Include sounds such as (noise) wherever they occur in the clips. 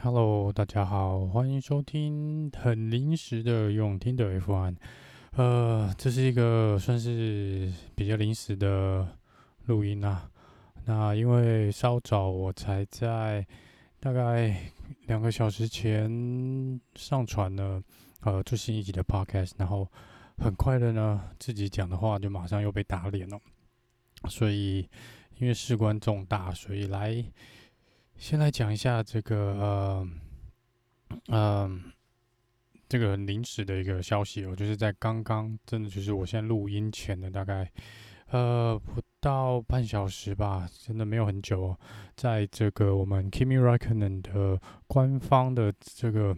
Hello，大家好，欢迎收听很临时的用听的 F1。呃，这是一个算是比较临时的录音啊。那因为稍早我才在大概两个小时前上传了呃最新一集的 Podcast，然后很快的呢，自己讲的话就马上又被打脸了。所以因为事关重大，所以来。先来讲一下这个呃，呃，这个临时的一个消息哦，就是在刚刚，真的就是我现在录音前的大概呃不到半小时吧，真的没有很久哦，在这个我们 Kimi Räikkönen 的官方的这个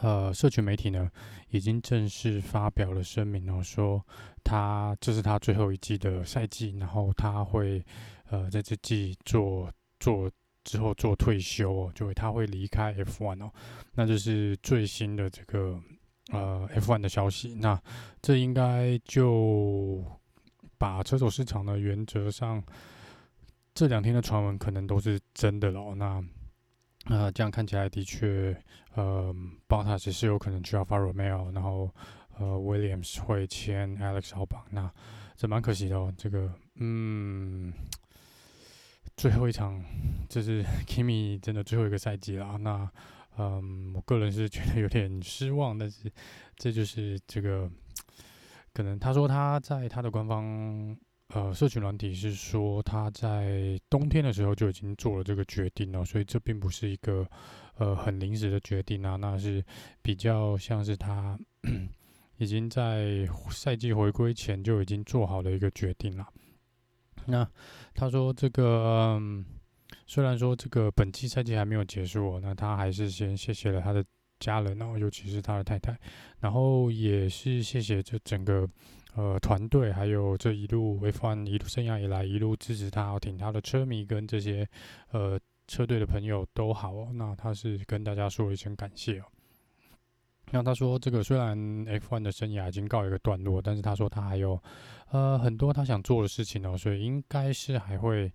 呃社群媒体呢，已经正式发表了声明哦，说他这是他最后一季的赛季，然后他会呃在这季做做。之后做退休哦，就会他会离开 F1 哦，那就是最新的这个呃 F1 的消息。那这应该就把车手市场呢，原则上这两天的传闻可能都是真的了。那呃这样看起来的确，呃，Bottas 是有可能去 Alfa Romeo，然后呃 Williams 会签 Alex Albon，那这蛮可惜的哦。这个嗯。最后一场，(laughs) 这是 Kimi 真的最后一个赛季了。那，嗯，我个人是觉得有点失望，但是这就是这个可能。他说他在他的官方呃社群软体是说他在冬天的时候就已经做了这个决定了，所以这并不是一个呃很临时的决定啊，那是比较像是他 (coughs) 已经在赛季回归前就已经做好的一个决定了。那他说这个，嗯，虽然说这个本季赛季还没有结束，哦那他还是先谢谢了他的家人，然后尤其是他的太太，然后也是谢谢这整个呃团队，还有这一路 F1 一路生涯以来一路支持他、挺他的车迷跟这些呃车队的朋友都好哦。那他是跟大家说一声感谢哦。那他说，这个虽然 F1 的生涯已经告一个段落，但是他说他还有呃很多他想做的事情哦，所以应该是还会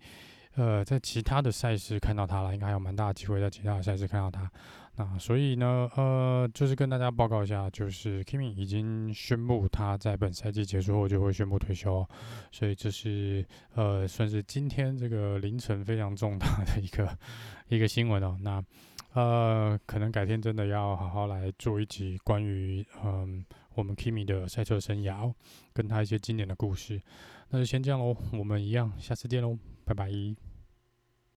呃在其他的赛事看到他了，应该还有蛮大的机会在其他的赛事看到他。那所以呢，呃，就是跟大家报告一下，就是 Kimi 已经宣布他在本赛季结束后就会宣布退休，所以这是呃算是今天这个凌晨非常重大的一个一个新闻哦。那。呃，可能改天真的要好好来做一集关于嗯我们 Kimi 的赛车生涯哦，跟他一些经典的故事。那就先这样喽，我们一样，下次见喽，拜拜。